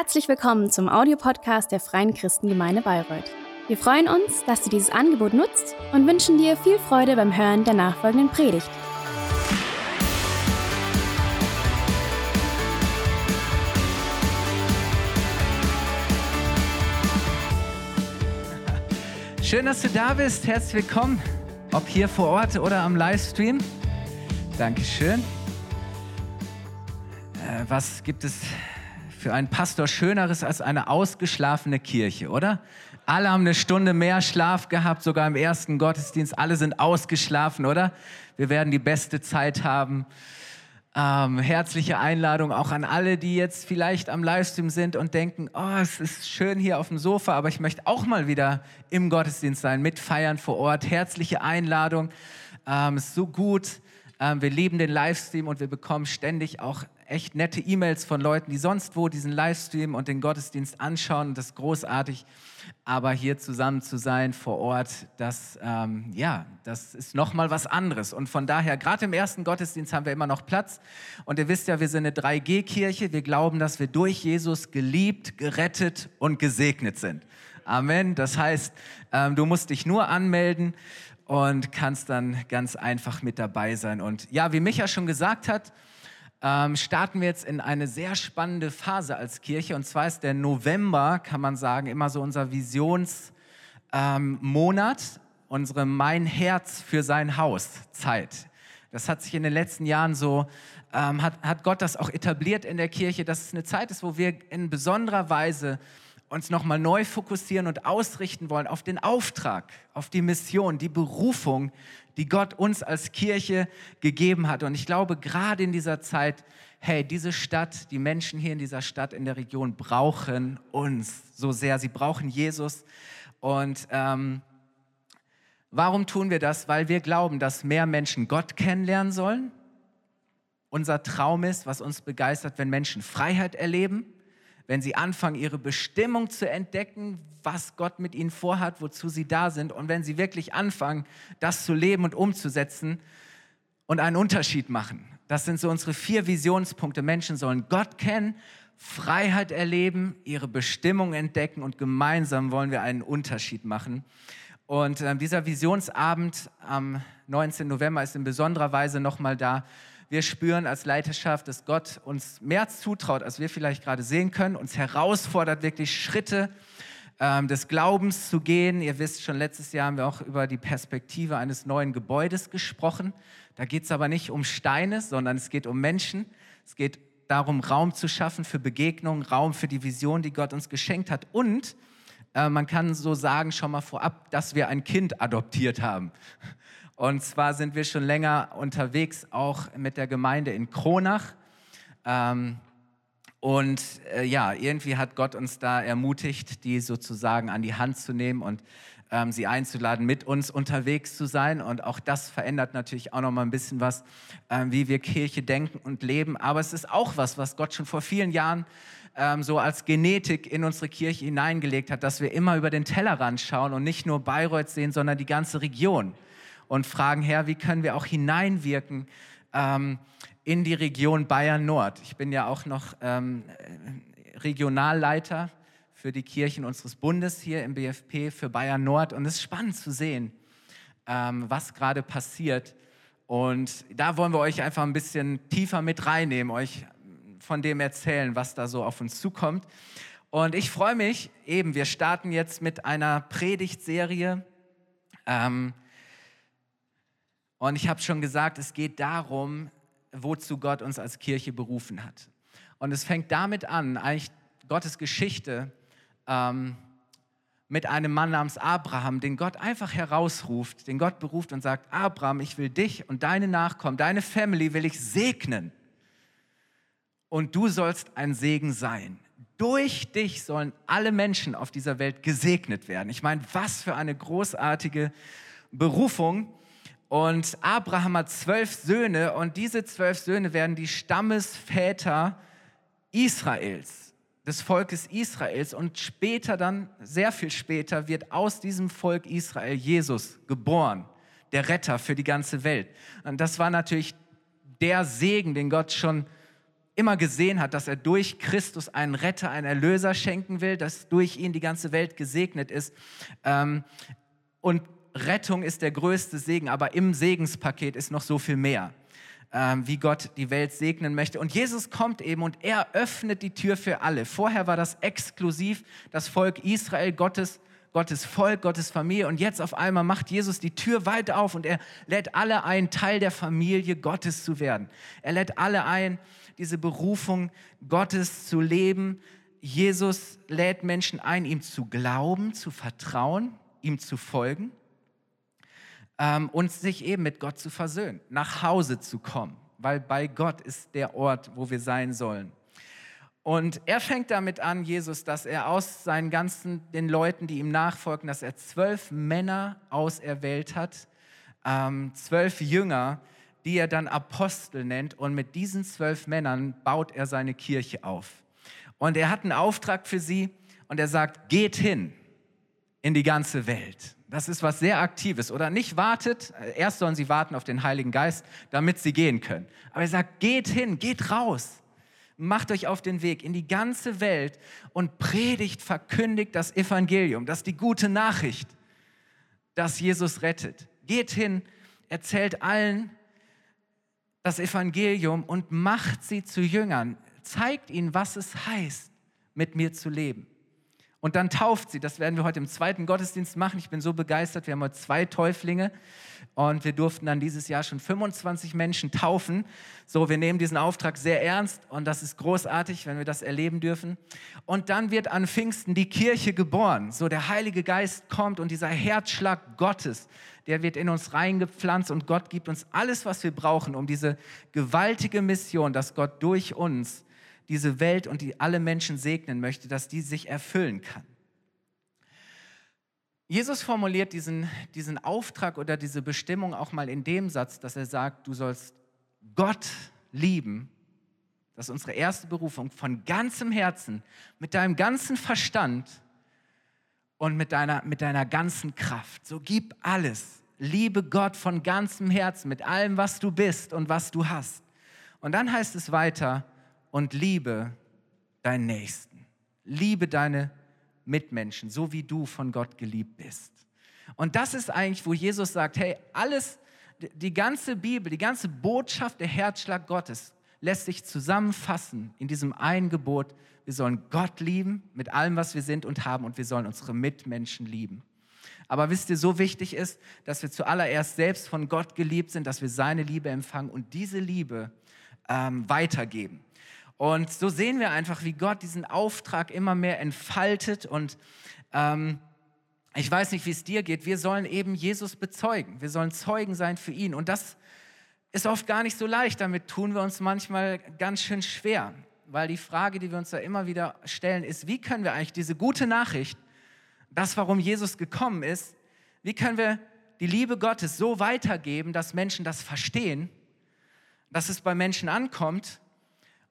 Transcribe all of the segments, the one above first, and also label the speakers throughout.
Speaker 1: Herzlich willkommen zum Audiopodcast der Freien Christengemeinde Bayreuth. Wir freuen uns, dass du dieses Angebot nutzt und wünschen dir viel Freude beim Hören der nachfolgenden Predigt.
Speaker 2: Schön, dass du da bist. Herzlich willkommen, ob hier vor Ort oder am Livestream. Dankeschön. Äh, was gibt es für einen Pastor Schöneres als eine ausgeschlafene Kirche, oder? Alle haben eine Stunde mehr Schlaf gehabt, sogar im ersten Gottesdienst. Alle sind ausgeschlafen, oder? Wir werden die beste Zeit haben. Ähm, herzliche Einladung auch an alle, die jetzt vielleicht am Livestream sind und denken, oh, es ist schön hier auf dem Sofa, aber ich möchte auch mal wieder im Gottesdienst sein, mitfeiern vor Ort. Herzliche Einladung. Ähm, ist so gut. Ähm, wir lieben den Livestream und wir bekommen ständig auch echt nette E-Mails von Leuten, die sonst wo diesen Livestream und den Gottesdienst anschauen. Das ist großartig. Aber hier zusammen zu sein vor Ort, das, ähm, ja, das ist nochmal was anderes. Und von daher, gerade im ersten Gottesdienst haben wir immer noch Platz. Und ihr wisst ja, wir sind eine 3G-Kirche. Wir glauben, dass wir durch Jesus geliebt, gerettet und gesegnet sind. Amen. Das heißt, ähm, du musst dich nur anmelden und kannst dann ganz einfach mit dabei sein. Und ja, wie Micha schon gesagt hat, ähm, starten wir jetzt in eine sehr spannende Phase als Kirche. Und zwar ist der November, kann man sagen, immer so unser Visionsmonat, ähm, unsere Mein Herz für sein Haus Zeit. Das hat sich in den letzten Jahren so, ähm, hat, hat Gott das auch etabliert in der Kirche, dass es eine Zeit ist, wo wir in besonderer Weise uns nochmal neu fokussieren und ausrichten wollen auf den Auftrag, auf die Mission, die Berufung, die Gott uns als Kirche gegeben hat. Und ich glaube, gerade in dieser Zeit, hey, diese Stadt, die Menschen hier in dieser Stadt, in der Region brauchen uns so sehr. Sie brauchen Jesus. Und ähm, warum tun wir das? Weil wir glauben, dass mehr Menschen Gott kennenlernen sollen. Unser Traum ist, was uns begeistert, wenn Menschen Freiheit erleben wenn sie anfangen, ihre Bestimmung zu entdecken, was Gott mit ihnen vorhat, wozu sie da sind und wenn sie wirklich anfangen, das zu leben und umzusetzen und einen Unterschied machen. Das sind so unsere vier Visionspunkte. Menschen sollen Gott kennen, Freiheit erleben, ihre Bestimmung entdecken und gemeinsam wollen wir einen Unterschied machen. Und äh, dieser Visionsabend am 19. November ist in besonderer Weise nochmal da wir spüren als Leiterschaft, dass Gott uns mehr zutraut, als wir vielleicht gerade sehen können, uns herausfordert, wirklich Schritte ähm, des Glaubens zu gehen. Ihr wisst, schon letztes Jahr haben wir auch über die Perspektive eines neuen Gebäudes gesprochen. Da geht es aber nicht um Steine, sondern es geht um Menschen. Es geht darum, Raum zu schaffen für Begegnungen, Raum für die Vision, die Gott uns geschenkt hat. Und äh, man kann so sagen, schon mal vorab, dass wir ein Kind adoptiert haben. Und zwar sind wir schon länger unterwegs, auch mit der Gemeinde in Kronach. Ähm, und äh, ja, irgendwie hat Gott uns da ermutigt, die sozusagen an die Hand zu nehmen und ähm, sie einzuladen, mit uns unterwegs zu sein. Und auch das verändert natürlich auch noch mal ein bisschen was, ähm, wie wir Kirche denken und leben. Aber es ist auch was, was Gott schon vor vielen Jahren ähm, so als Genetik in unsere Kirche hineingelegt hat, dass wir immer über den Tellerrand schauen und nicht nur Bayreuth sehen, sondern die ganze Region und fragen, Herr, wie können wir auch hineinwirken ähm, in die Region Bayern Nord? Ich bin ja auch noch ähm, Regionalleiter für die Kirchen unseres Bundes hier im BFP für Bayern Nord und es ist spannend zu sehen, ähm, was gerade passiert. Und da wollen wir euch einfach ein bisschen tiefer mit reinnehmen, euch von dem erzählen, was da so auf uns zukommt. Und ich freue mich eben, wir starten jetzt mit einer Predigtserie. Ähm, und ich habe schon gesagt, es geht darum, wozu Gott uns als Kirche berufen hat. Und es fängt damit an, eigentlich Gottes Geschichte ähm, mit einem Mann namens Abraham, den Gott einfach herausruft, den Gott beruft und sagt, Abraham, ich will dich und deine Nachkommen, deine Family will ich segnen. Und du sollst ein Segen sein. Durch dich sollen alle Menschen auf dieser Welt gesegnet werden. Ich meine, was für eine großartige Berufung. Und Abraham hat zwölf Söhne und diese zwölf Söhne werden die Stammesväter Israels, des Volkes Israels. Und später dann, sehr viel später, wird aus diesem Volk Israel Jesus geboren, der Retter für die ganze Welt. Und das war natürlich der Segen, den Gott schon immer gesehen hat, dass er durch Christus einen Retter, einen Erlöser schenken will, dass durch ihn die ganze Welt gesegnet ist. Ähm, und Rettung ist der größte Segen, aber im Segenspaket ist noch so viel mehr, ähm, wie Gott die Welt segnen möchte. Und Jesus kommt eben und er öffnet die Tür für alle. Vorher war das exklusiv das Volk Israel, Gottes Gottes Volk, Gottes Familie. Und jetzt auf einmal macht Jesus die Tür weit auf und er lädt alle ein, Teil der Familie Gottes zu werden. Er lädt alle ein, diese Berufung Gottes zu leben. Jesus lädt Menschen ein, ihm zu glauben, zu vertrauen, ihm zu folgen ähm, und sich eben mit Gott zu versöhnen, nach Hause zu kommen, weil bei Gott ist der Ort, wo wir sein sollen. Und er fängt damit an, Jesus, dass er aus seinen ganzen, den Leuten, die ihm nachfolgen, dass er zwölf Männer auserwählt hat, ähm, zwölf Jünger, die er dann Apostel nennt. Und mit diesen zwölf Männern baut er seine Kirche auf. Und er hat einen Auftrag für sie und er sagt, geht hin in die ganze Welt. Das ist was sehr Aktives. Oder nicht wartet, erst sollen sie warten auf den Heiligen Geist, damit sie gehen können. Aber er sagt, geht hin, geht raus macht euch auf den Weg in die ganze Welt und predigt, verkündigt das Evangelium, das ist die gute Nachricht, dass Jesus rettet. Geht hin, erzählt allen das Evangelium und macht sie zu Jüngern. Zeigt ihnen, was es heißt, mit mir zu leben. Und dann tauft sie. Das werden wir heute im zweiten Gottesdienst machen. Ich bin so begeistert. Wir haben heute zwei Täuflinge und wir durften dann dieses Jahr schon 25 Menschen taufen. So, wir nehmen diesen Auftrag sehr ernst und das ist großartig, wenn wir das erleben dürfen. Und dann wird an Pfingsten die Kirche geboren. So, der Heilige Geist kommt und dieser Herzschlag Gottes, der wird in uns reingepflanzt und Gott gibt uns alles, was wir brauchen, um diese gewaltige Mission, dass Gott durch uns diese Welt und die alle Menschen segnen möchte, dass die sich erfüllen kann. Jesus formuliert diesen, diesen Auftrag oder diese Bestimmung auch mal in dem Satz, dass er sagt, du sollst Gott lieben. Das ist unsere erste Berufung, von ganzem Herzen, mit deinem ganzen Verstand und mit deiner, mit deiner ganzen Kraft. So gib alles. Liebe Gott von ganzem Herzen, mit allem, was du bist und was du hast. Und dann heißt es weiter, und liebe deinen Nächsten. Liebe deine Mitmenschen, so wie du von Gott geliebt bist. Und das ist eigentlich, wo Jesus sagt, hey, alles, die ganze Bibel, die ganze Botschaft, der Herzschlag Gottes lässt sich zusammenfassen in diesem einen Gebot. Wir sollen Gott lieben mit allem, was wir sind und haben und wir sollen unsere Mitmenschen lieben. Aber wisst ihr, so wichtig ist, dass wir zuallererst selbst von Gott geliebt sind, dass wir seine Liebe empfangen und diese Liebe ähm, weitergeben. Und so sehen wir einfach, wie Gott diesen Auftrag immer mehr entfaltet. Und ähm, ich weiß nicht, wie es dir geht. Wir sollen eben Jesus bezeugen. Wir sollen Zeugen sein für ihn. Und das ist oft gar nicht so leicht. Damit tun wir uns manchmal ganz schön schwer. Weil die Frage, die wir uns da immer wieder stellen, ist, wie können wir eigentlich diese gute Nachricht, das, warum Jesus gekommen ist, wie können wir die Liebe Gottes so weitergeben, dass Menschen das verstehen, dass es bei Menschen ankommt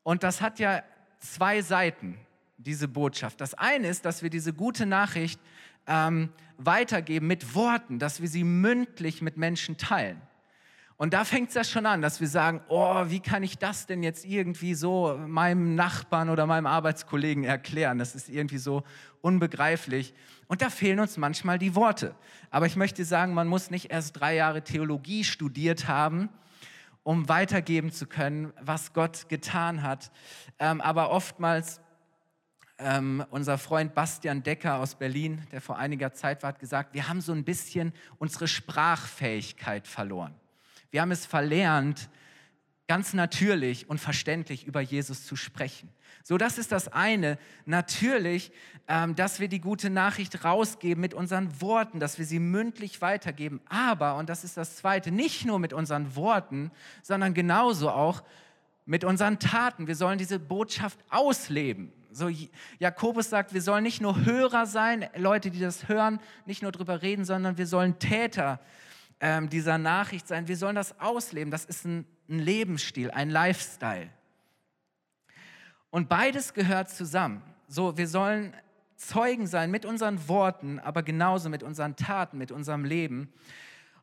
Speaker 2: und das hat ja zwei Seiten, diese Botschaft. Das eine ist, dass wir diese gute Nachricht ähm, weitergeben mit Worten, dass wir sie mündlich mit Menschen teilen. Und da fängt es ja schon an, dass wir sagen, oh, wie kann ich das denn jetzt irgendwie so meinem Nachbarn oder meinem Arbeitskollegen erklären? Das ist irgendwie so unbegreiflich. Und da fehlen uns manchmal die Worte. Aber ich möchte sagen, man muss nicht erst drei Jahre Theologie studiert haben, um weitergeben zu können, was Gott getan hat. Ähm, aber oftmals, ähm, unser Freund Bastian Decker aus Berlin, der vor einiger Zeit war, hat gesagt, wir haben so ein bisschen unsere Sprachfähigkeit verloren. Wir haben es verlernt, ganz natürlich und verständlich über Jesus zu sprechen. So, das ist das eine. Natürlich, ähm, dass wir die gute Nachricht rausgeben mit unseren Worten, dass wir sie mündlich weitergeben. Aber, und das ist das zweite, nicht nur mit unseren Worten, sondern genauso auch mit unseren Taten. Wir sollen diese Botschaft ausleben. So, Jakobus sagt, wir sollen nicht nur Hörer sein, Leute, die das hören, nicht nur drüber reden, sondern wir sollen Täter ähm, dieser Nachricht sein. Wir sollen das ausleben. Das ist ein, ein Lebensstil, ein Lifestyle. Und beides gehört zusammen. So, wir sollen Zeugen sein mit unseren Worten, aber genauso mit unseren Taten, mit unserem Leben.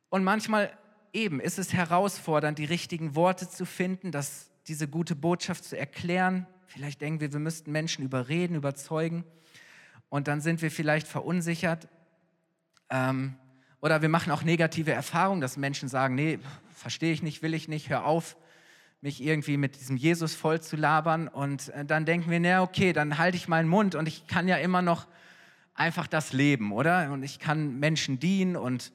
Speaker 2: Und manchmal eben ist es herausfordernd, die richtigen Worte zu finden, das diese gute Botschaft zu erklären. Vielleicht denken wir, wir müssten Menschen überreden, überzeugen. Und dann sind wir vielleicht verunsichert. Ähm, oder wir machen auch negative Erfahrungen, dass Menschen sagen, nee, verstehe ich nicht, will ich nicht, hör auf, mich irgendwie mit diesem Jesus voll zu labern. Und äh, dann denken wir, na okay, dann halte ich meinen Mund und ich kann ja immer noch einfach das leben, oder? Und ich kann Menschen dienen und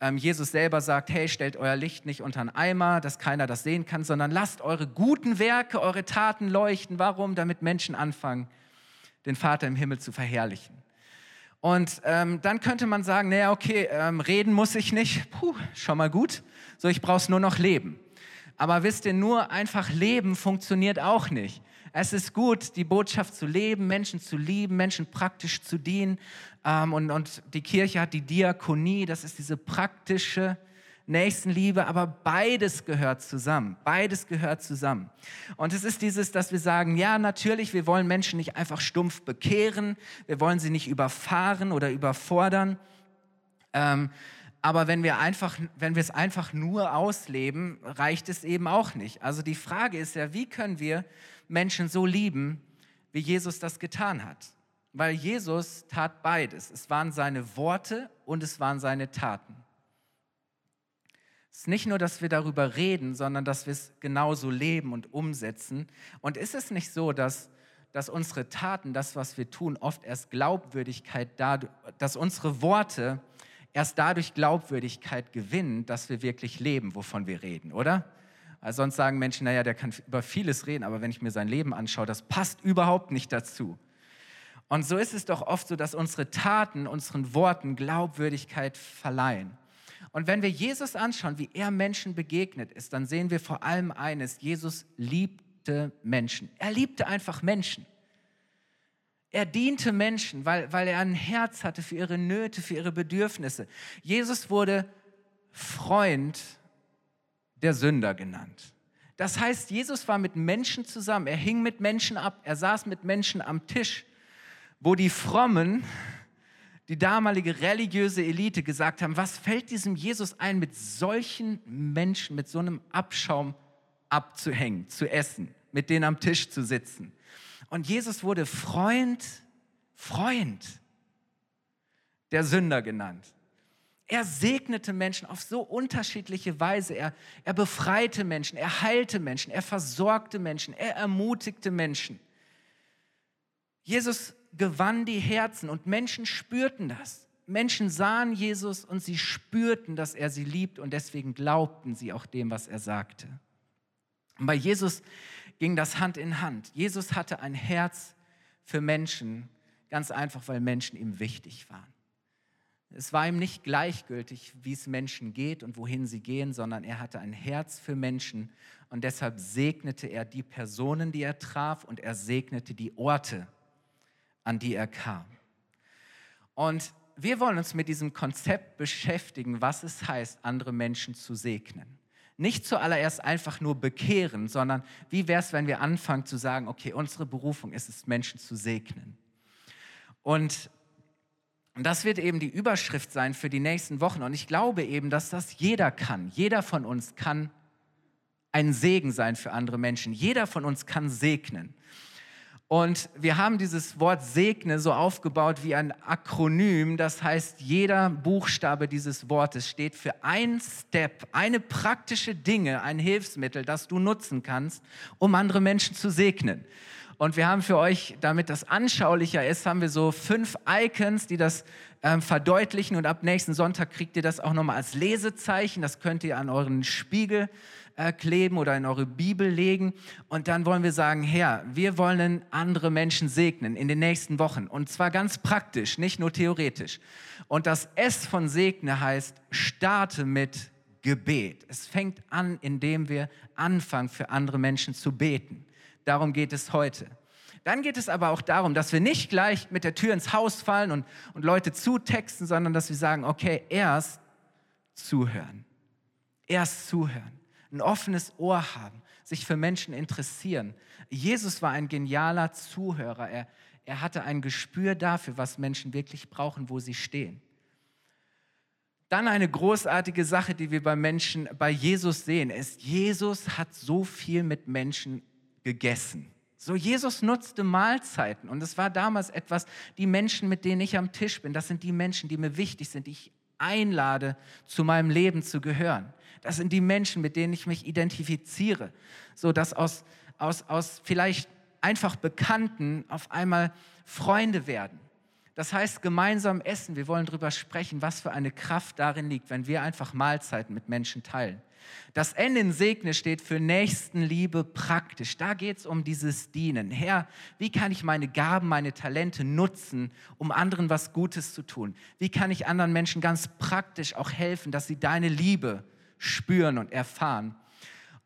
Speaker 2: ähm, Jesus selber sagt, hey, stellt euer Licht nicht unter einen Eimer, dass keiner das sehen kann, sondern lasst eure guten Werke, eure Taten leuchten. Warum? Damit Menschen anfangen, den Vater im Himmel zu verherrlichen. Und ähm, dann könnte man sagen, naja, okay, ähm, reden muss ich nicht. Puh, schon mal gut. So, ich brauche nur noch leben. Aber wisst ihr, nur einfach leben funktioniert auch nicht. Es ist gut, die Botschaft zu leben, Menschen zu lieben, Menschen praktisch zu dienen. Ähm, und, und die Kirche hat die Diakonie, das ist diese praktische Nächstenliebe, aber beides gehört zusammen. Beides gehört zusammen. Und es ist dieses, dass wir sagen, ja, natürlich, wir wollen Menschen nicht einfach stumpf bekehren, wir wollen sie nicht überfahren oder überfordern. Ähm, aber wenn wir, einfach, wenn wir es einfach nur ausleben, reicht es eben auch nicht. Also die Frage ist ja, wie können wir Menschen so lieben, wie Jesus das getan hat? Weil Jesus tat beides. Es waren seine Worte und es waren seine Taten. Es ist nicht nur, dass wir darüber reden, sondern dass wir es genauso leben und umsetzen. Und ist es nicht so, dass, dass unsere Taten, das, was wir tun, oft erst Glaubwürdigkeit, dadurch, dass unsere Worte erst dadurch Glaubwürdigkeit gewinnen, dass wir wirklich leben, wovon wir reden, oder? Also sonst sagen Menschen, naja, der kann über vieles reden, aber wenn ich mir sein Leben anschaue, das passt überhaupt nicht dazu. Und so ist es doch oft so, dass unsere Taten unseren Worten Glaubwürdigkeit verleihen. Und wenn wir Jesus anschauen, wie er Menschen begegnet ist, dann sehen wir vor allem eines, Jesus liebte Menschen. Er liebte einfach Menschen. Er diente Menschen, weil, weil er ein Herz hatte für ihre Nöte, für ihre Bedürfnisse. Jesus wurde Freund der Sünder genannt. Das heißt, Jesus war mit Menschen zusammen, er hing mit Menschen ab, er saß mit Menschen am Tisch, wo die Frommen, die damalige religiöse Elite gesagt haben, was fällt diesem Jesus ein, mit solchen Menschen, mit so einem Abschaum abzuhängen, zu essen, mit denen am Tisch zu sitzen. Und Jesus wurde Freund, Freund der Sünder genannt. Er segnete Menschen auf so unterschiedliche Weise. Er, er befreite Menschen, er heilte Menschen, er versorgte Menschen, er ermutigte Menschen. Jesus gewann die Herzen und Menschen spürten das. Menschen sahen Jesus und sie spürten, dass er sie liebt und deswegen glaubten sie auch dem, was er sagte. Und bei Jesus ging das Hand in Hand. Jesus hatte ein Herz für Menschen, ganz einfach, weil Menschen ihm wichtig waren. Es war ihm nicht gleichgültig, wie es Menschen geht und wohin sie gehen, sondern er hatte ein Herz für Menschen und deshalb segnete er die Personen, die er traf und er segnete die Orte, an die er kam. Und wir wollen uns mit diesem Konzept beschäftigen, was es heißt, andere Menschen zu segnen nicht zuallererst einfach nur bekehren, sondern wie wäre es, wenn wir anfangen zu sagen, okay, unsere Berufung ist es, Menschen zu segnen. Und das wird eben die Überschrift sein für die nächsten Wochen. Und ich glaube eben, dass das jeder kann. Jeder von uns kann ein Segen sein für andere Menschen. Jeder von uns kann segnen. Und wir haben dieses Wort Segne so aufgebaut wie ein Akronym. Das heißt, jeder Buchstabe dieses Wortes steht für ein Step, eine praktische Dinge, ein Hilfsmittel, das du nutzen kannst, um andere Menschen zu segnen. Und wir haben für euch, damit das anschaulicher ist, haben wir so fünf Icons, die das ähm, verdeutlichen. Und ab nächsten Sonntag kriegt ihr das auch nochmal als Lesezeichen. Das könnt ihr an euren Spiegel äh, kleben oder in eure Bibel legen. Und dann wollen wir sagen, Herr, wir wollen andere Menschen segnen in den nächsten Wochen. Und zwar ganz praktisch, nicht nur theoretisch. Und das S von Segne heißt, starte mit Gebet. Es fängt an, indem wir anfangen, für andere Menschen zu beten. Darum geht es heute. Dann geht es aber auch darum, dass wir nicht gleich mit der Tür ins Haus fallen und, und Leute zutexten, sondern dass wir sagen, okay, erst zuhören. Erst zuhören ein offenes Ohr haben, sich für Menschen interessieren. Jesus war ein genialer Zuhörer. Er, er hatte ein Gespür dafür, was Menschen wirklich brauchen, wo sie stehen. Dann eine großartige Sache, die wir bei Menschen, bei Jesus sehen, ist, Jesus hat so viel mit Menschen gegessen. So, Jesus nutzte Mahlzeiten und es war damals etwas, die Menschen, mit denen ich am Tisch bin, das sind die Menschen, die mir wichtig sind, die ich einlade, zu meinem Leben zu gehören. Das sind die Menschen, mit denen ich mich identifiziere. So, dass aus, aus, aus vielleicht einfach Bekannten auf einmal Freunde werden. Das heißt, gemeinsam essen. Wir wollen darüber sprechen, was für eine Kraft darin liegt, wenn wir einfach Mahlzeiten mit Menschen teilen. Das N in Segne steht für Nächstenliebe praktisch. Da geht es um dieses Dienen. Herr, wie kann ich meine Gaben, meine Talente nutzen, um anderen was Gutes zu tun? Wie kann ich anderen Menschen ganz praktisch auch helfen, dass sie deine Liebe spüren und erfahren?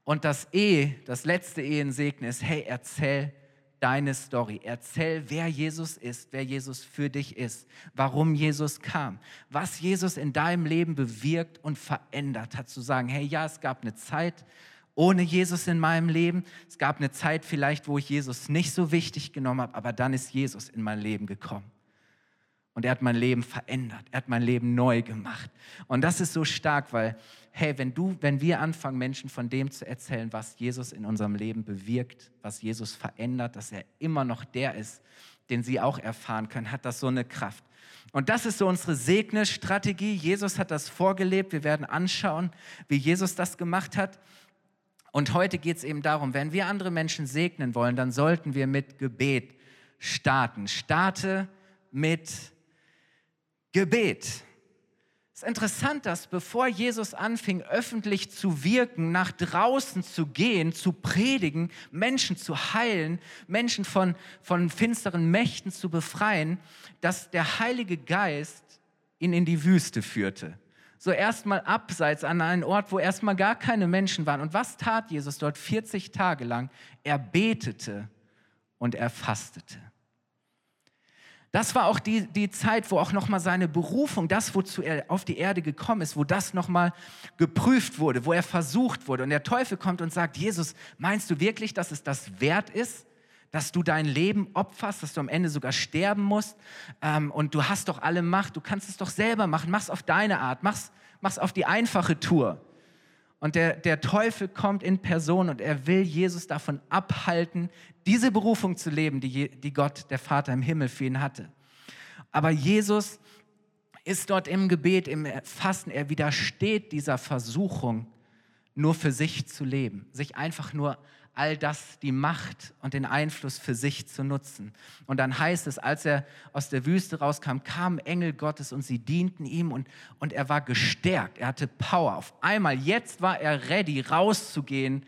Speaker 2: Und das E, das letzte E in Segne ist, hey, erzähl deine Story. Erzähl, wer Jesus ist, wer Jesus für dich ist, warum Jesus kam, was Jesus in deinem Leben bewirkt und verändert hat. Zu sagen, hey, ja, es gab eine Zeit ohne Jesus in meinem Leben. Es gab eine Zeit vielleicht, wo ich Jesus nicht so wichtig genommen habe, aber dann ist Jesus in mein Leben gekommen. Und er hat mein Leben verändert. Er hat mein Leben neu gemacht. Und das ist so stark, weil, hey, wenn du, wenn wir anfangen, Menschen von dem zu erzählen, was Jesus in unserem Leben bewirkt, was Jesus verändert, dass er immer noch der ist, den sie auch erfahren können, hat das so eine Kraft. Und das ist so unsere Segnesstrategie. Jesus hat das vorgelebt. Wir werden anschauen, wie Jesus das gemacht hat. Und heute geht es eben darum, wenn wir andere Menschen segnen wollen, dann sollten wir mit Gebet starten. Starte mit Gebet. Es ist interessant, dass bevor Jesus anfing, öffentlich zu wirken, nach draußen zu gehen, zu predigen, Menschen zu heilen, Menschen von, von finsteren Mächten zu befreien, dass der Heilige Geist ihn in die Wüste führte. So erstmal abseits an einen Ort, wo erstmal gar keine Menschen waren. Und was tat Jesus dort 40 Tage lang? Er betete und er fastete. Das war auch die, die Zeit, wo auch nochmal seine Berufung, das, wozu er auf die Erde gekommen ist, wo das nochmal geprüft wurde, wo er versucht wurde. Und der Teufel kommt und sagt, Jesus, meinst du wirklich, dass es das wert ist, dass du dein Leben opferst, dass du am Ende sogar sterben musst? Ähm, und du hast doch alle Macht, du kannst es doch selber machen, mach's auf deine Art, mach's, mach's auf die einfache Tour. Und der, der Teufel kommt in Person und er will Jesus davon abhalten, diese Berufung zu leben, die, die Gott, der Vater im Himmel für ihn hatte. Aber Jesus ist dort im Gebet, im Fasten, er widersteht dieser Versuchung, nur für sich zu leben, sich einfach nur all das, die Macht und den Einfluss für sich zu nutzen. Und dann heißt es, als er aus der Wüste rauskam, kamen Engel Gottes und sie dienten ihm und, und er war gestärkt, er hatte Power. Auf einmal, jetzt war er ready, rauszugehen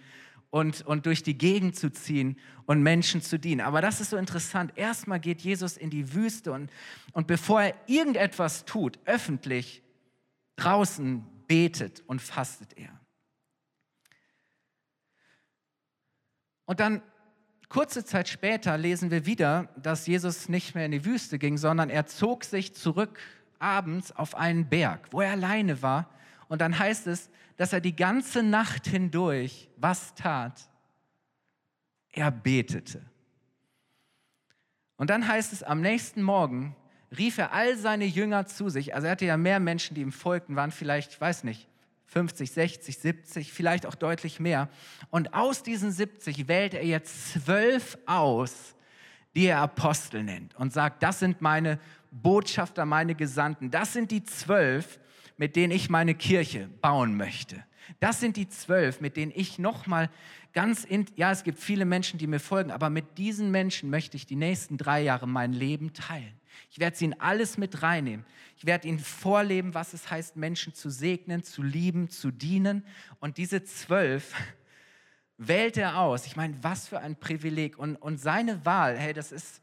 Speaker 2: und, und durch die Gegend zu ziehen und Menschen zu dienen. Aber das ist so interessant. Erstmal geht Jesus in die Wüste und, und bevor er irgendetwas tut, öffentlich, draußen betet und fastet er. Und dann kurze Zeit später lesen wir wieder, dass Jesus nicht mehr in die Wüste ging, sondern er zog sich zurück abends auf einen Berg, wo er alleine war. Und dann heißt es, dass er die ganze Nacht hindurch was tat? Er betete. Und dann heißt es, am nächsten Morgen rief er all seine Jünger zu sich. Also er hatte ja mehr Menschen, die ihm folgten, waren vielleicht, ich weiß nicht, 50, 60, 70, vielleicht auch deutlich mehr. Und aus diesen 70 wählt er jetzt zwölf aus, die er Apostel nennt und sagt, das sind meine Botschafter, meine Gesandten. Das sind die zwölf, mit denen ich meine Kirche bauen möchte. Das sind die zwölf, mit denen ich nochmal ganz, in, ja, es gibt viele Menschen, die mir folgen, aber mit diesen Menschen möchte ich die nächsten drei Jahre mein Leben teilen. Ich werde sie in alles mit reinnehmen. Ich werde ihnen vorleben, was es heißt, Menschen zu segnen, zu lieben, zu dienen. Und diese zwölf wählt er aus. Ich meine, was für ein Privileg. Und, und seine Wahl, hey, das ist,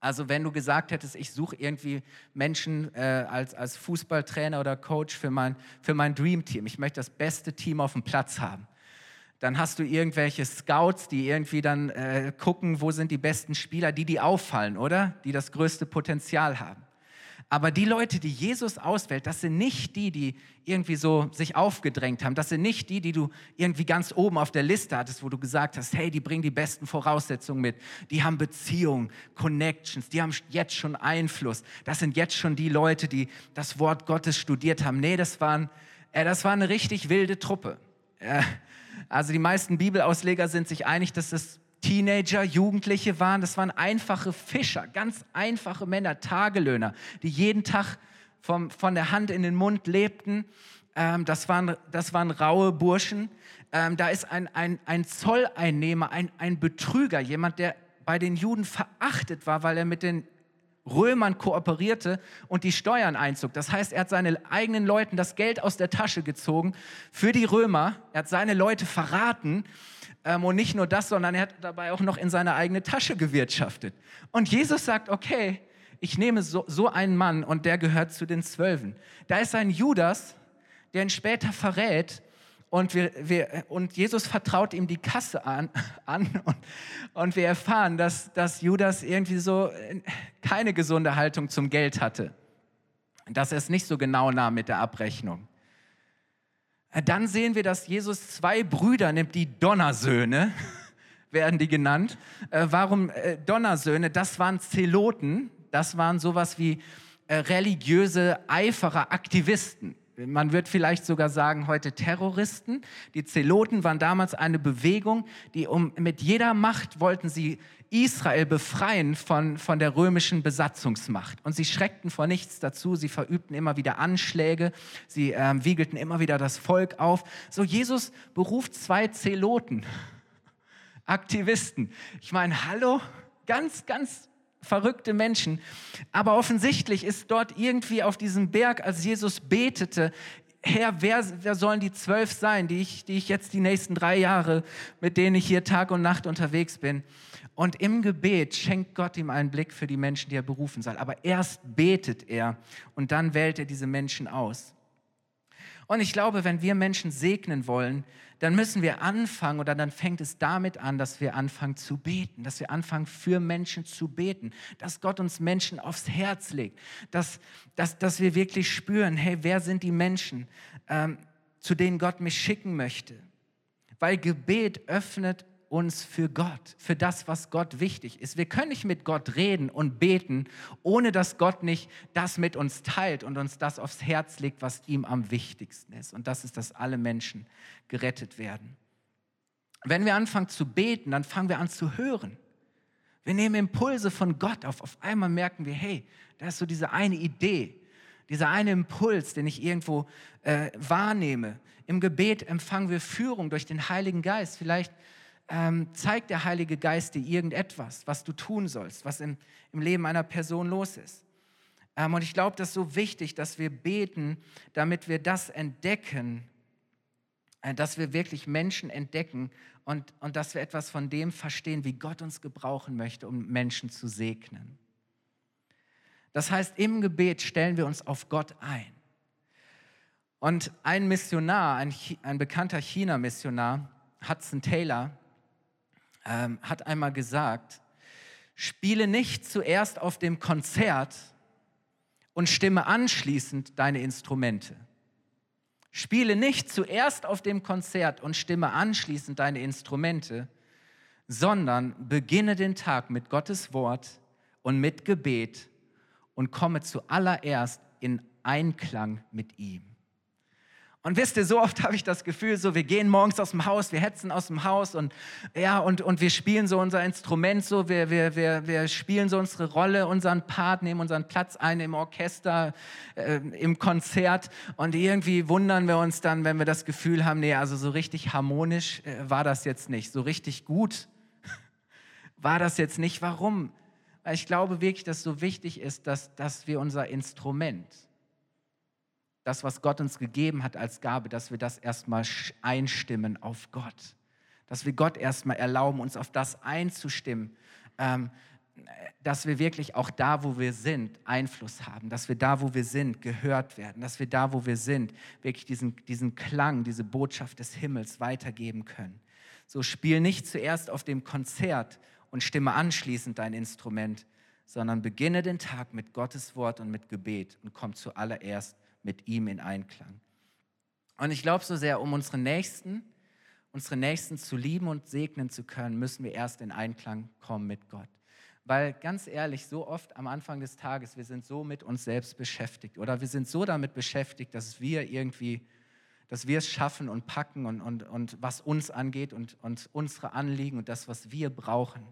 Speaker 2: also wenn du gesagt hättest, ich suche irgendwie Menschen äh, als, als Fußballtrainer oder Coach für mein, für mein Dream Team. Ich möchte das beste Team auf dem Platz haben dann hast du irgendwelche Scouts, die irgendwie dann äh, gucken, wo sind die besten Spieler, die die auffallen, oder? Die das größte Potenzial haben. Aber die Leute, die Jesus auswählt, das sind nicht die, die irgendwie so sich aufgedrängt haben. Das sind nicht die, die du irgendwie ganz oben auf der Liste hattest, wo du gesagt hast, hey, die bringen die besten Voraussetzungen mit. Die haben Beziehungen, Connections, die haben jetzt schon Einfluss. Das sind jetzt schon die Leute, die das Wort Gottes studiert haben. Nee, das waren, äh, das war eine richtig wilde Truppe. Äh, also die meisten Bibelausleger sind sich einig, dass das Teenager, Jugendliche waren. Das waren einfache Fischer, ganz einfache Männer, Tagelöhner, die jeden Tag vom, von der Hand in den Mund lebten. Ähm, das, waren, das waren raue Burschen. Ähm, da ist ein, ein, ein Zolleinnehmer, ein, ein Betrüger, jemand, der bei den Juden verachtet war, weil er mit den Römern kooperierte und die Steuern einzog. Das heißt, er hat seine eigenen Leuten das Geld aus der Tasche gezogen für die Römer. Er hat seine Leute verraten ähm, und nicht nur das, sondern er hat dabei auch noch in seine eigene Tasche gewirtschaftet. Und Jesus sagt, okay, ich nehme so, so einen Mann und der gehört zu den Zwölfen. Da ist ein Judas, der ihn später verrät und, wir, wir, und Jesus vertraut ihm die Kasse an, an und, und wir erfahren, dass, dass Judas irgendwie so äh, keine gesunde Haltung zum Geld hatte, dass er es nicht so genau nahm mit der Abrechnung. Äh, dann sehen wir, dass Jesus zwei Brüder nimmt, die Donnersöhne, werden die genannt. Äh, warum Donnersöhne? Das waren Zeloten, das waren sowas wie religiöse Eiferer, Aktivisten. Man wird vielleicht sogar sagen, heute Terroristen. Die Zeloten waren damals eine Bewegung, die um, mit jeder Macht wollten sie Israel befreien von, von der römischen Besatzungsmacht. Und sie schreckten vor nichts dazu, sie verübten immer wieder Anschläge, sie ähm, wiegelten immer wieder das Volk auf. So, Jesus beruft zwei Zeloten, Aktivisten. Ich meine, hallo, ganz, ganz verrückte Menschen. Aber offensichtlich ist dort irgendwie auf diesem Berg, als Jesus betete, Herr, wer, wer sollen die zwölf sein, die ich, die ich jetzt die nächsten drei Jahre, mit denen ich hier Tag und Nacht unterwegs bin? Und im Gebet schenkt Gott ihm einen Blick für die Menschen, die er berufen soll. Aber erst betet er und dann wählt er diese Menschen aus. Und ich glaube, wenn wir Menschen segnen wollen, dann müssen wir anfangen oder dann fängt es damit an, dass wir anfangen zu beten, dass wir anfangen für Menschen zu beten, dass Gott uns Menschen aufs Herz legt, dass, dass, dass wir wirklich spüren, hey, wer sind die Menschen, ähm, zu denen Gott mich schicken möchte? Weil Gebet öffnet uns für Gott, für das, was Gott wichtig ist. Wir können nicht mit Gott reden und beten, ohne dass Gott nicht das mit uns teilt und uns das aufs Herz legt, was ihm am wichtigsten ist. Und das ist, dass alle Menschen gerettet werden. Wenn wir anfangen zu beten, dann fangen wir an zu hören. Wir nehmen Impulse von Gott auf. Auf einmal merken wir, hey, da ist so diese eine Idee, dieser eine Impuls, den ich irgendwo äh, wahrnehme. Im Gebet empfangen wir Führung durch den Heiligen Geist. Vielleicht ähm, zeigt der Heilige Geist dir irgendetwas, was du tun sollst, was im, im Leben einer Person los ist. Ähm, und ich glaube, das ist so wichtig, dass wir beten, damit wir das entdecken, äh, dass wir wirklich Menschen entdecken und, und dass wir etwas von dem verstehen, wie Gott uns gebrauchen möchte, um Menschen zu segnen. Das heißt, im Gebet stellen wir uns auf Gott ein. Und ein Missionar, ein, ein bekannter China-Missionar, Hudson Taylor, ähm, hat einmal gesagt, spiele nicht zuerst auf dem Konzert und stimme anschließend deine Instrumente. Spiele nicht zuerst auf dem Konzert und stimme anschließend deine Instrumente, sondern beginne den Tag mit Gottes Wort und mit Gebet und komme zuallererst in Einklang mit ihm. Und wisst ihr, so oft habe ich das Gefühl, so wir gehen morgens aus dem Haus, wir hetzen aus dem Haus und ja, und, und wir spielen so unser Instrument so, wir, wir, wir, wir spielen so unsere Rolle, unseren Part, nehmen unseren Platz ein im Orchester, äh, im Konzert und irgendwie wundern wir uns dann, wenn wir das Gefühl haben, nee, also so richtig harmonisch äh, war das jetzt nicht, so richtig gut war das jetzt nicht. Warum? Weil ich glaube wirklich, dass so wichtig ist, dass, dass wir unser Instrument, das, was Gott uns gegeben hat als Gabe, dass wir das erstmal einstimmen auf Gott. Dass wir Gott erstmal erlauben, uns auf das einzustimmen, ähm, dass wir wirklich auch da, wo wir sind, Einfluss haben, dass wir da, wo wir sind, gehört werden, dass wir da, wo wir sind, wirklich diesen, diesen Klang, diese Botschaft des Himmels weitergeben können. So spiel nicht zuerst auf dem Konzert und stimme anschließend dein Instrument, sondern beginne den Tag mit Gottes Wort und mit Gebet und komm zuallererst mit ihm in Einklang. Und ich glaube so sehr, um unsere Nächsten, unsere Nächsten zu lieben und segnen zu können, müssen wir erst in Einklang kommen mit Gott. Weil ganz ehrlich, so oft am Anfang des Tages, wir sind so mit uns selbst beschäftigt oder wir sind so damit beschäftigt, dass wir irgendwie, dass wir es schaffen und packen und, und, und was uns angeht und, und unsere Anliegen und das, was wir brauchen.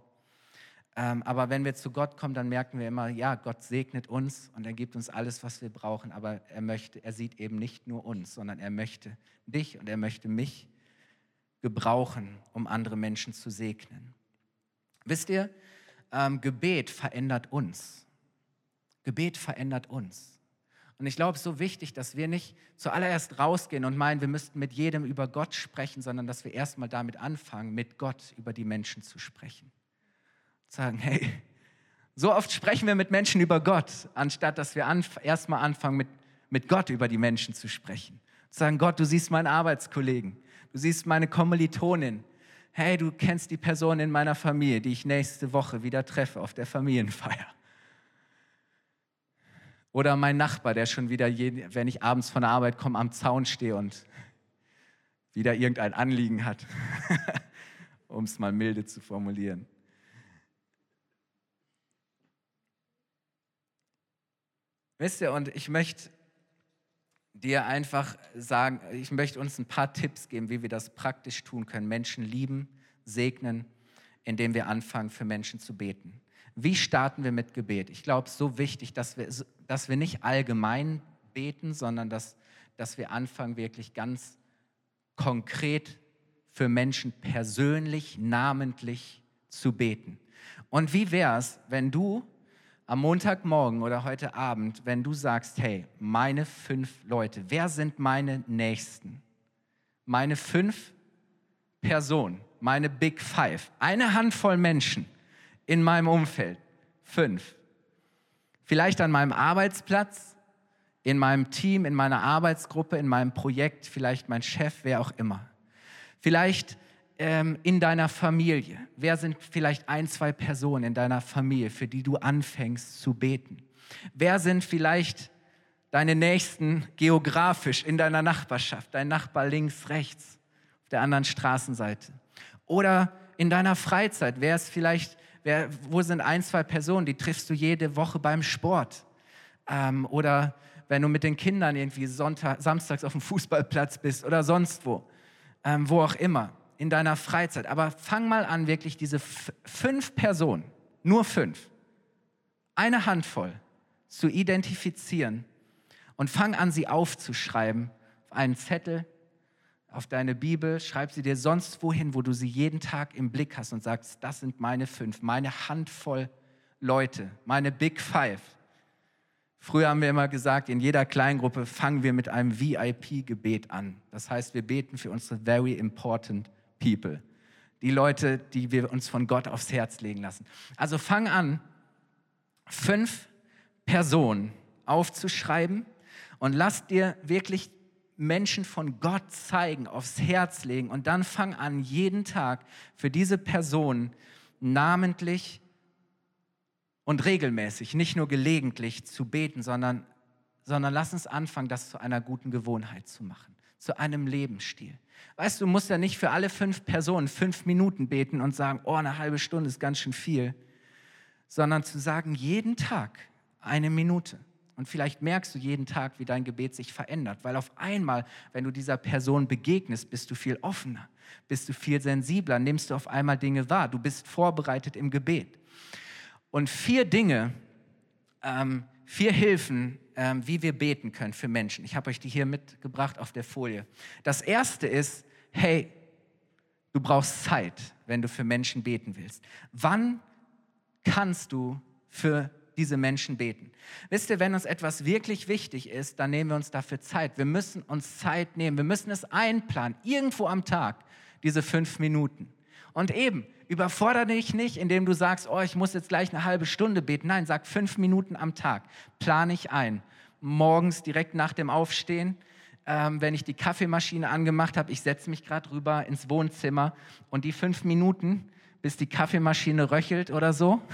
Speaker 2: Ähm, aber wenn wir zu Gott kommen, dann merken wir immer, ja, Gott segnet uns und er gibt uns alles, was wir brauchen. Aber er möchte, er sieht eben nicht nur uns, sondern er möchte dich und er möchte mich gebrauchen, um andere Menschen zu segnen. Wisst ihr, ähm, Gebet verändert uns. Gebet verändert uns. Und ich glaube, es ist so wichtig, dass wir nicht zuallererst rausgehen und meinen, wir müssten mit jedem über Gott sprechen, sondern dass wir erstmal damit anfangen, mit Gott über die Menschen zu sprechen. Sagen, hey, so oft sprechen wir mit Menschen über Gott, anstatt dass wir anf erstmal anfangen, mit, mit Gott über die Menschen zu sprechen. Sagen, Gott, du siehst meinen Arbeitskollegen, du siehst meine Kommilitonin, hey, du kennst die Person in meiner Familie, die ich nächste Woche wieder treffe auf der Familienfeier. Oder mein Nachbar, der schon wieder, wenn ich abends von der Arbeit komme, am Zaun stehe und wieder irgendein Anliegen hat, um es mal milde zu formulieren. Wisst ihr, und ich möchte dir einfach sagen, ich möchte uns ein paar Tipps geben, wie wir das praktisch tun können. Menschen lieben, segnen, indem wir anfangen, für Menschen zu beten. Wie starten wir mit Gebet? Ich glaube, es ist so wichtig, dass wir, dass wir nicht allgemein beten, sondern dass, dass wir anfangen, wirklich ganz konkret für Menschen persönlich, namentlich zu beten. Und wie wäre es, wenn du am Montagmorgen oder heute Abend, wenn du sagst, hey, meine fünf Leute, wer sind meine Nächsten? Meine fünf Personen, meine Big Five, eine Handvoll Menschen in meinem Umfeld, fünf. Vielleicht an meinem Arbeitsplatz, in meinem Team, in meiner Arbeitsgruppe, in meinem Projekt, vielleicht mein Chef, wer auch immer. Vielleicht ähm, in deiner Familie? Wer sind vielleicht ein, zwei Personen in deiner Familie, für die du anfängst zu beten? Wer sind vielleicht deine Nächsten geografisch in deiner Nachbarschaft, dein Nachbar links, rechts, auf der anderen Straßenseite? Oder in deiner Freizeit, wer ist vielleicht, wer, wo sind ein, zwei Personen, die triffst du jede Woche beim Sport? Ähm, oder wenn du mit den Kindern irgendwie Sonntag, samstags auf dem Fußballplatz bist oder sonst wo, ähm, wo auch immer in deiner Freizeit. Aber fang mal an, wirklich diese fünf Personen, nur fünf, eine Handvoll zu identifizieren und fang an, sie aufzuschreiben auf einen Zettel, auf deine Bibel, schreib sie dir sonst wohin, wo du sie jeden Tag im Blick hast und sagst, das sind meine fünf, meine Handvoll Leute, meine Big Five. Früher haben wir immer gesagt, in jeder Kleingruppe fangen wir mit einem VIP-Gebet an. Das heißt, wir beten für unsere very important people. Die Leute, die wir uns von Gott aufs Herz legen lassen. Also fang an, fünf Personen aufzuschreiben und lass dir wirklich Menschen von Gott zeigen, aufs Herz legen und dann fang an, jeden Tag für diese Person namentlich und regelmäßig, nicht nur gelegentlich zu beten, sondern, sondern lass uns anfangen, das zu einer guten Gewohnheit zu machen, zu einem Lebensstil. Weißt du, du musst ja nicht für alle fünf Personen fünf Minuten beten und sagen, oh, eine halbe Stunde ist ganz schön viel, sondern zu sagen, jeden Tag eine Minute. Und vielleicht merkst du jeden Tag, wie dein Gebet sich verändert, weil auf einmal, wenn du dieser Person begegnest, bist du viel offener, bist du viel sensibler, nimmst du auf einmal Dinge wahr, du bist vorbereitet im Gebet. Und vier Dinge, ähm, vier Hilfen, ähm, wie wir beten können für Menschen. Ich habe euch die hier mitgebracht auf der Folie. Das erste ist, hey, du brauchst Zeit, wenn du für Menschen beten willst. Wann kannst du für diese Menschen beten. Wisst ihr, wenn uns etwas wirklich wichtig ist, dann nehmen wir uns dafür Zeit. Wir müssen uns Zeit nehmen. Wir müssen es einplanen, irgendwo am Tag, diese fünf Minuten. Und eben, überfordere dich nicht, indem du sagst, oh, ich muss jetzt gleich eine halbe Stunde beten. Nein, sag fünf Minuten am Tag. Plane ich ein. Morgens direkt nach dem Aufstehen, ähm, wenn ich die Kaffeemaschine angemacht habe, ich setze mich gerade rüber ins Wohnzimmer und die fünf Minuten, bis die Kaffeemaschine röchelt oder so,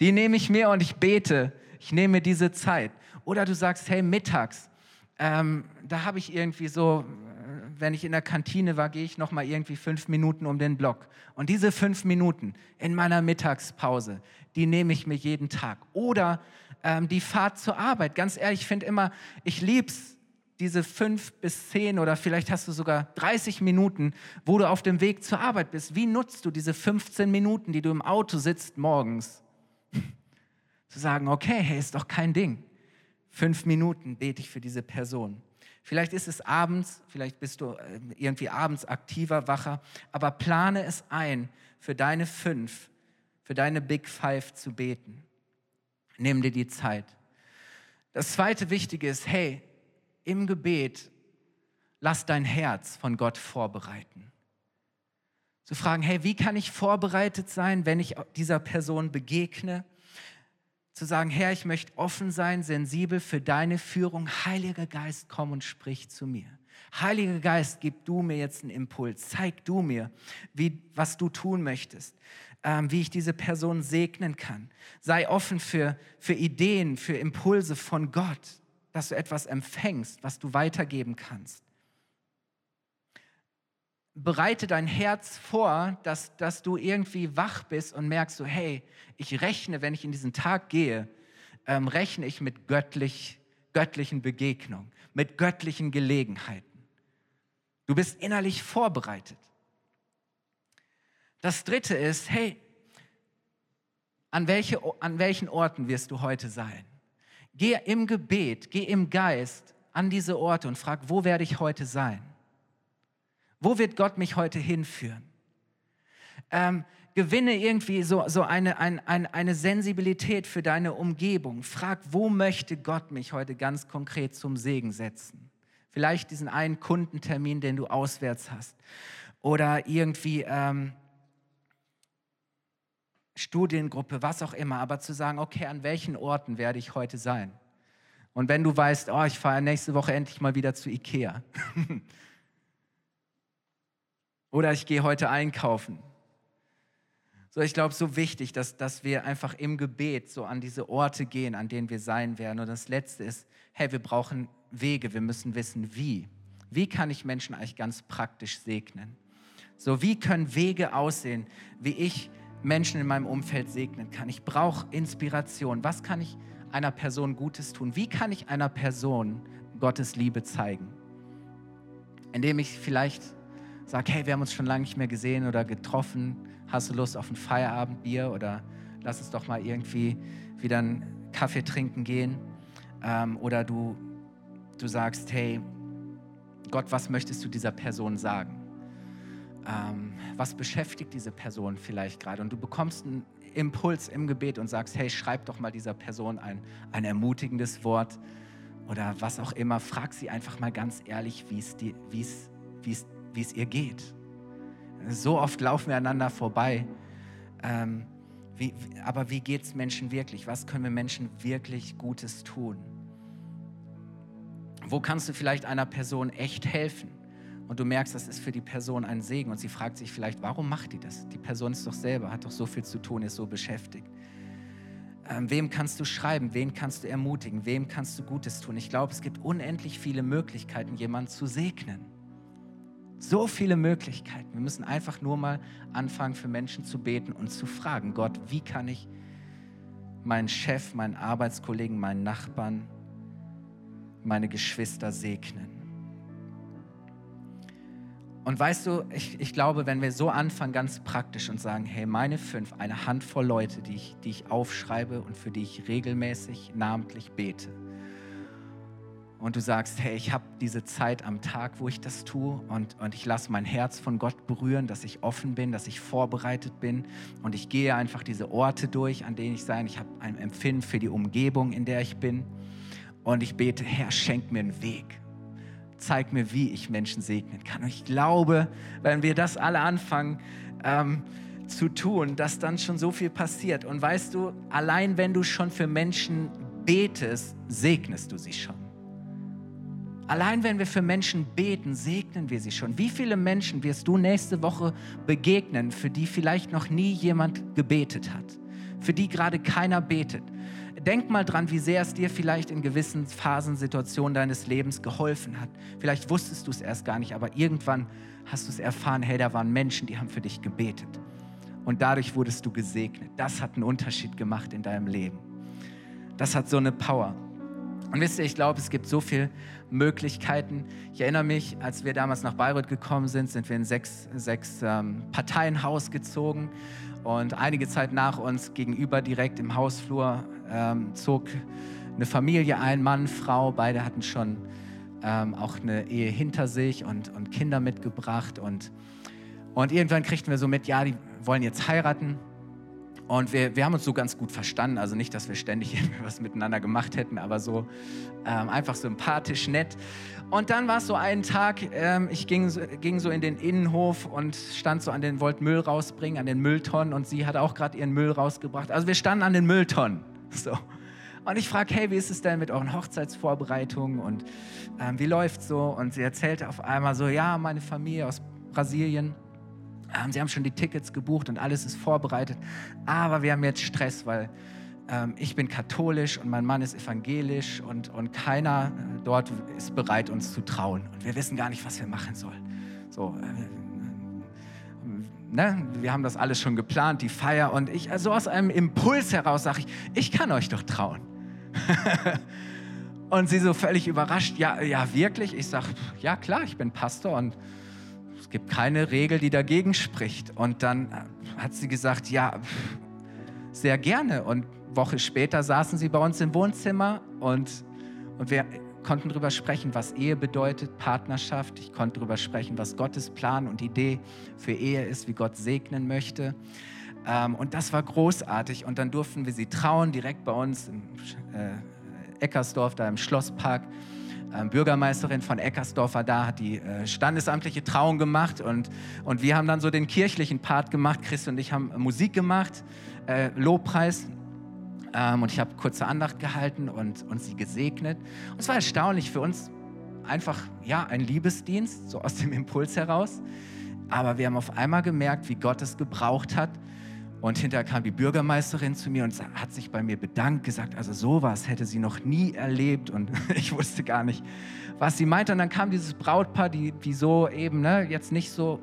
Speaker 2: Die nehme ich mir und ich bete. Ich nehme diese Zeit. Oder du sagst, hey, mittags, ähm, da habe ich irgendwie so, wenn ich in der Kantine war, gehe ich noch mal irgendwie fünf Minuten um den Block. Und diese fünf Minuten in meiner Mittagspause, die nehme ich mir jeden Tag. Oder ähm, die Fahrt zur Arbeit. Ganz ehrlich, ich finde immer, ich liebe es, diese fünf bis zehn oder vielleicht hast du sogar 30 Minuten, wo du auf dem Weg zur Arbeit bist. Wie nutzt du diese 15 Minuten, die du im Auto sitzt morgens? Zu sagen, okay, hey, ist doch kein Ding. Fünf Minuten bete ich für diese Person. Vielleicht ist es abends, vielleicht bist du äh, irgendwie abends aktiver, wacher, aber plane es ein, für deine fünf, für deine Big Five zu beten. Nimm dir die Zeit. Das zweite Wichtige ist, hey, im Gebet lass dein Herz von Gott vorbereiten. Zu fragen, hey, wie kann ich vorbereitet sein, wenn ich dieser Person begegne? Zu sagen, Herr, ich möchte offen sein, sensibel für deine Führung. Heiliger Geist, komm und sprich zu mir. Heiliger Geist, gib du mir jetzt einen Impuls. Zeig du mir, wie, was du tun möchtest ähm, wie ich diese Person segnen kann. Sei offen für, für Ideen, für Impulse von Gott, dass du etwas empfängst, was du weitergeben kannst. Bereite dein Herz vor, dass, dass du irgendwie wach bist und merkst so, hey, ich rechne, wenn ich in diesen Tag gehe, ähm, rechne ich mit göttlich, göttlichen Begegnungen, mit göttlichen Gelegenheiten. Du bist innerlich vorbereitet. Das dritte ist, hey, an, welche, an welchen Orten wirst du heute sein? Geh im Gebet, geh im Geist an diese Orte und frag, wo werde ich heute sein? Wo wird Gott mich heute hinführen? Ähm, gewinne irgendwie so, so eine, ein, ein, eine Sensibilität für deine Umgebung. Frag, wo möchte Gott mich heute ganz konkret zum Segen setzen? Vielleicht diesen einen Kundentermin, den du auswärts hast. Oder irgendwie ähm, Studiengruppe, was auch immer, aber zu sagen, okay, an welchen Orten werde ich heute sein? Und wenn du weißt, oh, ich fahre nächste Woche endlich mal wieder zu Ikea. Oder ich gehe heute einkaufen. So, ich glaube, so wichtig, dass, dass wir einfach im Gebet so an diese Orte gehen, an denen wir sein werden. Und das Letzte ist, hey, wir brauchen Wege, wir müssen wissen, wie. Wie kann ich Menschen eigentlich ganz praktisch segnen? So, wie können Wege aussehen, wie ich Menschen in meinem Umfeld segnen kann. Ich brauche Inspiration. Was kann ich einer Person Gutes tun? Wie kann ich einer Person Gottes Liebe zeigen? Indem ich vielleicht sage, hey, wir haben uns schon lange nicht mehr gesehen oder getroffen. Hast du Lust auf ein Feierabendbier oder lass uns doch mal irgendwie wieder einen Kaffee trinken gehen? Ähm, oder du, du sagst, hey, Gott, was möchtest du dieser Person sagen? ähm, was beschäftigt diese Person vielleicht gerade? Und du bekommst einen Impuls im Gebet und sagst, hey, schreib doch mal dieser Person ein, ein ermutigendes Wort oder was auch immer. Frag sie einfach mal ganz ehrlich, wie es ihr geht. So oft laufen wir einander vorbei. Ähm, wie, aber wie geht es Menschen wirklich? Was können wir Menschen wirklich Gutes tun? Wo kannst du vielleicht einer Person echt helfen? und du merkst, das ist für die Person ein Segen und sie fragt sich vielleicht, warum macht die das? Die Person ist doch selber, hat doch so viel zu tun, ist so beschäftigt. Ähm, wem kannst du schreiben? Wen kannst du ermutigen? Wem kannst du Gutes tun? Ich glaube, es gibt unendlich viele Möglichkeiten, jemanden zu segnen. So viele Möglichkeiten. Wir müssen einfach nur mal anfangen, für Menschen zu beten und zu fragen, Gott, wie kann ich meinen Chef, meinen Arbeitskollegen, meinen Nachbarn, meine Geschwister segnen? Und weißt du, ich, ich glaube, wenn wir so anfangen, ganz praktisch und sagen, hey, meine fünf, eine Handvoll Leute, die ich, die ich aufschreibe und für die ich regelmäßig namentlich bete. Und du sagst, hey, ich habe diese Zeit am Tag, wo ich das tue und, und ich lasse mein Herz von Gott berühren, dass ich offen bin, dass ich vorbereitet bin und ich gehe einfach diese Orte durch, an denen ich sein. Ich habe ein Empfinden für die Umgebung, in der ich bin und ich bete, Herr, schenk mir einen Weg zeig mir, wie ich Menschen segnen kann. Und ich glaube, wenn wir das alle anfangen ähm, zu tun, dass dann schon so viel passiert. Und weißt du, allein wenn du schon für Menschen betest, segnest du sie schon. Allein wenn wir für Menschen beten, segnen wir sie schon. Wie viele Menschen wirst du nächste Woche begegnen, für die vielleicht noch nie jemand gebetet hat? für die gerade keiner betet. Denk mal dran, wie sehr es dir vielleicht in gewissen Phasen, Situationen deines Lebens geholfen hat. Vielleicht wusstest du es erst gar nicht, aber irgendwann hast du es erfahren, hey, da waren Menschen, die haben für dich gebetet. Und dadurch wurdest du gesegnet. Das hat einen Unterschied gemacht in deinem Leben. Das hat so eine Power. Und wisst ihr, ich glaube, es gibt so viele Möglichkeiten. Ich erinnere mich, als wir damals nach Bayreuth gekommen sind, sind wir in sechs, sechs ähm, Parteienhaus gezogen. Und einige Zeit nach uns gegenüber direkt im Hausflur ähm, zog eine Familie ein, Mann, Frau. Beide hatten schon ähm, auch eine Ehe hinter sich und, und Kinder mitgebracht. Und, und irgendwann kriegten wir so mit, ja, die wollen jetzt heiraten. Und wir, wir haben uns so ganz gut verstanden. Also nicht, dass wir ständig was miteinander gemacht hätten, aber so ähm, einfach sympathisch, nett. Und dann war es so einen Tag, ähm, ich ging, ging so in den Innenhof und stand so an den, wollte Müll rausbringen, an den Mülltonnen. Und sie hat auch gerade ihren Müll rausgebracht. Also wir standen an den Mülltonnen. So. Und ich frage, hey, wie ist es denn mit euren Hochzeitsvorbereitungen und ähm, wie läuft so? Und sie erzählte auf einmal so, ja, meine Familie aus Brasilien, ähm, sie haben schon die Tickets gebucht und alles ist vorbereitet, aber wir haben jetzt Stress, weil ähm, ich bin katholisch und mein Mann ist evangelisch und, und keiner äh, dort ist bereit, uns zu trauen. Und wir wissen gar nicht, was wir machen sollen. So, äh, ne? wir haben das alles schon geplant, die Feier und ich, also aus einem Impuls heraus sage ich, ich kann euch doch trauen. und sie so völlig überrascht, ja, ja, wirklich? Ich sage, ja, klar, ich bin Pastor und gibt keine Regel, die dagegen spricht. Und dann hat sie gesagt, ja, sehr gerne. Und Woche später saßen sie bei uns im Wohnzimmer und, und wir konnten darüber sprechen, was Ehe bedeutet, Partnerschaft. Ich konnte darüber sprechen, was Gottes Plan und Idee für Ehe ist, wie Gott segnen möchte. Ähm, und das war großartig. Und dann durften wir sie trauen, direkt bei uns im äh, Eckersdorf, da im Schlosspark. Ähm, Bürgermeisterin von Eckersdorf war da, hat die äh, standesamtliche Trauung gemacht. Und, und wir haben dann so den kirchlichen Part gemacht. Chris und ich haben Musik gemacht, äh, Lobpreis. Ähm, und ich habe kurze Andacht gehalten und, und sie gesegnet. Und es war erstaunlich für uns einfach, ja, ein Liebesdienst, so aus dem Impuls heraus. Aber wir haben auf einmal gemerkt, wie Gott es gebraucht hat, und hinterher kam die Bürgermeisterin zu mir und hat sich bei mir bedankt, gesagt, also sowas hätte sie noch nie erlebt und ich wusste gar nicht, was sie meinte. Und dann kam dieses Brautpaar, die, die so eben ne, jetzt nicht so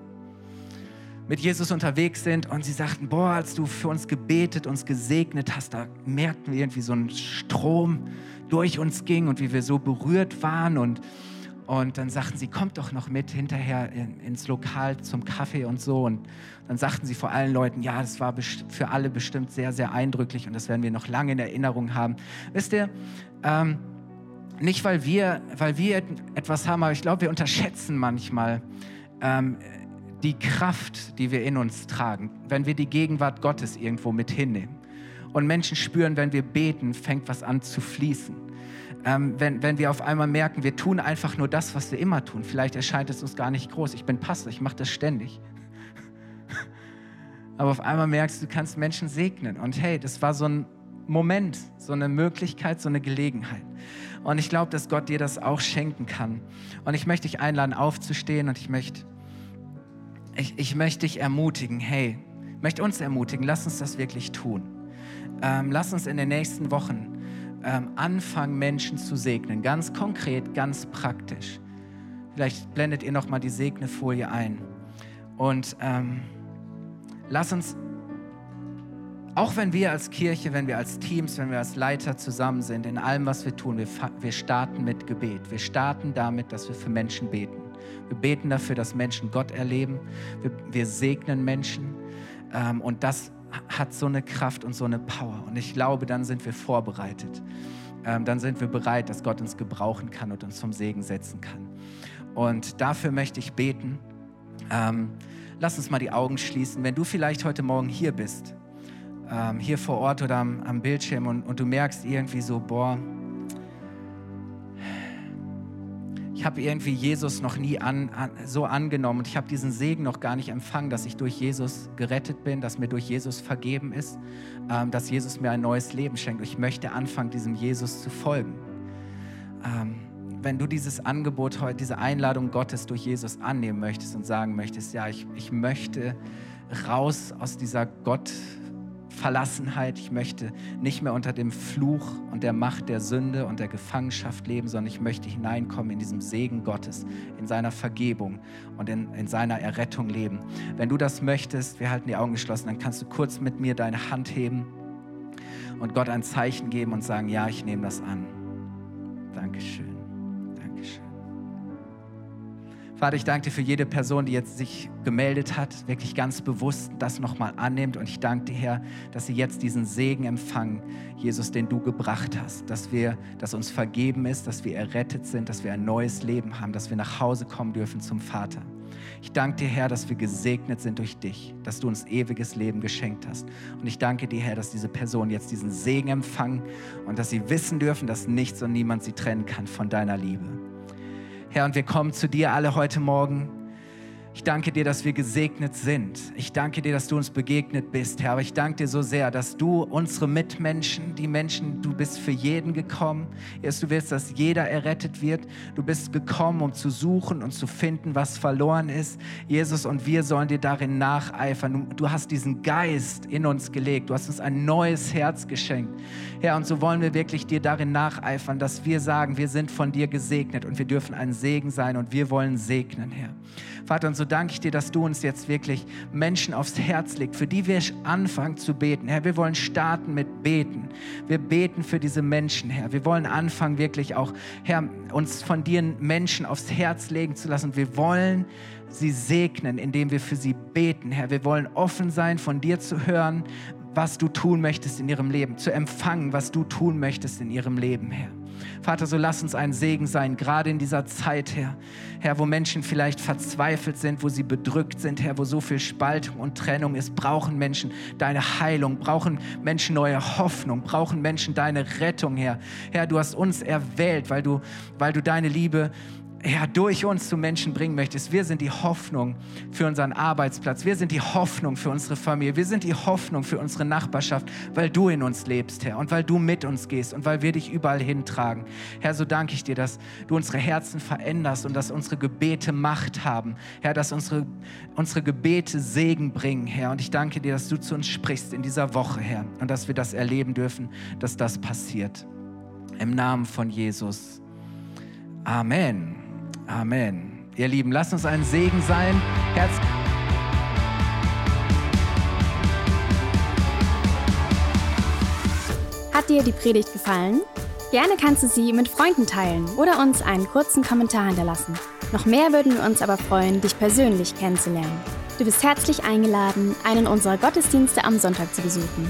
Speaker 2: mit Jesus unterwegs sind und sie sagten, boah, als du für uns gebetet, uns gesegnet hast, da merkten wir irgendwie so einen Strom durch uns ging und wie wir so berührt waren und und dann sagten sie, kommt doch noch mit hinterher in, ins Lokal zum Kaffee und so. Und dann sagten sie vor allen Leuten, ja, das war für alle bestimmt sehr, sehr eindrücklich und das werden wir noch lange in Erinnerung haben. Wisst ihr, ähm, nicht weil wir, weil wir etwas haben, aber ich glaube, wir unterschätzen manchmal ähm, die Kraft, die wir in uns tragen, wenn wir die Gegenwart Gottes irgendwo mit hinnehmen. Und Menschen spüren, wenn wir beten, fängt was an zu fließen ähm, wenn, wenn wir auf einmal merken, wir tun einfach nur das, was wir immer tun. Vielleicht erscheint es uns gar nicht groß. Ich bin Pastor, ich mache das ständig. Aber auf einmal merkst du, du kannst Menschen segnen. Und hey, das war so ein Moment, so eine Möglichkeit, so eine Gelegenheit. Und ich glaube, dass Gott dir das auch schenken kann. Und ich möchte dich einladen, aufzustehen und ich möchte, ich, ich möchte dich ermutigen, hey, möchte uns ermutigen, lass uns das wirklich tun. Ähm, lass uns in den nächsten Wochen ähm, anfangen, Menschen zu segnen. Ganz konkret, ganz praktisch. Vielleicht blendet ihr noch mal die Segnefolie ein. Und ähm, lass uns, auch wenn wir als Kirche, wenn wir als Teams, wenn wir als Leiter zusammen sind, in allem, was wir tun, wir, wir starten mit Gebet. Wir starten damit, dass wir für Menschen beten. Wir beten dafür, dass Menschen Gott erleben. Wir, wir segnen Menschen. Ähm, und das hat so eine Kraft und so eine Power. Und ich glaube, dann sind wir vorbereitet. Ähm, dann sind wir bereit, dass Gott uns gebrauchen kann und uns vom Segen setzen kann. Und dafür möchte ich beten. Ähm, lass uns mal die Augen schließen. Wenn du vielleicht heute Morgen hier bist, ähm, hier vor Ort oder am, am Bildschirm und, und du merkst irgendwie so, boah, ich habe irgendwie Jesus noch nie an, an, so angenommen und ich habe diesen Segen noch gar nicht empfangen, dass ich durch Jesus gerettet bin, dass mir durch Jesus vergeben ist, ähm, dass Jesus mir ein neues Leben schenkt. Ich möchte anfangen, diesem Jesus zu folgen. Ähm, wenn du dieses Angebot heute, diese Einladung Gottes durch Jesus annehmen möchtest und sagen möchtest, ja, ich, ich möchte raus aus dieser Gott Verlassenheit. Ich möchte nicht mehr unter dem Fluch und der Macht der Sünde und der Gefangenschaft leben, sondern ich möchte hineinkommen in diesem Segen Gottes, in seiner Vergebung und in, in seiner Errettung leben. Wenn du das möchtest, wir halten die Augen geschlossen, dann kannst du kurz mit mir deine Hand heben und Gott ein Zeichen geben und sagen, ja, ich nehme das an. Dankeschön. Vater, ich danke dir für jede Person, die jetzt sich gemeldet hat, wirklich ganz bewusst das nochmal annimmt. Und ich danke dir, Herr, dass sie jetzt diesen Segen empfangen, Jesus, den du gebracht hast. Dass wir, dass uns vergeben ist, dass wir errettet sind, dass wir ein neues Leben haben, dass wir nach Hause kommen dürfen zum Vater. Ich danke dir, Herr, dass wir gesegnet sind durch dich, dass du uns ewiges Leben geschenkt hast. Und ich danke dir, Herr, dass diese Personen jetzt diesen Segen empfangen und dass sie wissen dürfen, dass nichts und niemand sie trennen kann von deiner Liebe. Herr, und wir kommen zu dir alle heute Morgen ich danke dir, dass wir gesegnet sind. Ich danke dir, dass du uns begegnet bist, Herr. Aber ich danke dir so sehr, dass du unsere Mitmenschen, die Menschen, du bist für jeden gekommen. Erst du willst, dass jeder errettet wird. Du bist gekommen, um zu suchen und zu finden, was verloren ist. Jesus, und wir sollen dir darin nacheifern. Du hast diesen Geist in uns gelegt. Du hast uns ein neues Herz geschenkt. Herr, und so wollen wir wirklich dir darin nacheifern, dass wir sagen, wir sind von dir gesegnet und wir dürfen ein Segen sein und wir wollen segnen, Herr. Vater, und so danke ich dir, dass du uns jetzt wirklich Menschen aufs Herz legst, für die wir anfangen zu beten. Herr, wir wollen starten mit Beten. Wir beten für diese Menschen, Herr. Wir wollen anfangen, wirklich auch, Herr, uns von dir Menschen aufs Herz legen zu lassen. Wir wollen sie segnen, indem wir für sie beten, Herr. Wir wollen offen sein, von dir zu hören, was du tun möchtest in ihrem Leben, zu empfangen, was du tun möchtest in ihrem Leben, Herr. Vater, so lass uns ein Segen sein, gerade in dieser Zeit, Herr. Herr, wo Menschen vielleicht verzweifelt sind, wo sie bedrückt sind, Herr, wo so viel Spaltung und Trennung ist, brauchen Menschen deine Heilung, brauchen Menschen neue Hoffnung, brauchen Menschen deine Rettung, Herr. Herr, du hast uns erwählt, weil du, weil du deine Liebe ja, durch uns zu Menschen bringen möchtest. Wir sind die Hoffnung für unseren Arbeitsplatz. Wir sind die Hoffnung für unsere Familie. Wir sind die Hoffnung für unsere Nachbarschaft, weil du in uns lebst, Herr, und weil du mit uns gehst und weil wir dich überall hintragen. Herr, so danke ich dir, dass du unsere Herzen veränderst und dass unsere Gebete Macht haben. Herr, dass unsere, unsere Gebete Segen bringen, Herr. Und ich danke dir, dass du zu uns sprichst in dieser Woche, Herr, und dass wir das erleben dürfen, dass das passiert. Im Namen von Jesus. Amen. Amen. Ihr Lieben, lasst uns ein Segen sein. Herz
Speaker 1: Hat dir die Predigt gefallen? Gerne kannst du sie mit Freunden teilen oder uns einen kurzen Kommentar hinterlassen. Noch mehr würden wir uns aber freuen, dich persönlich kennenzulernen. Du bist herzlich eingeladen, einen unserer Gottesdienste am Sonntag zu besuchen.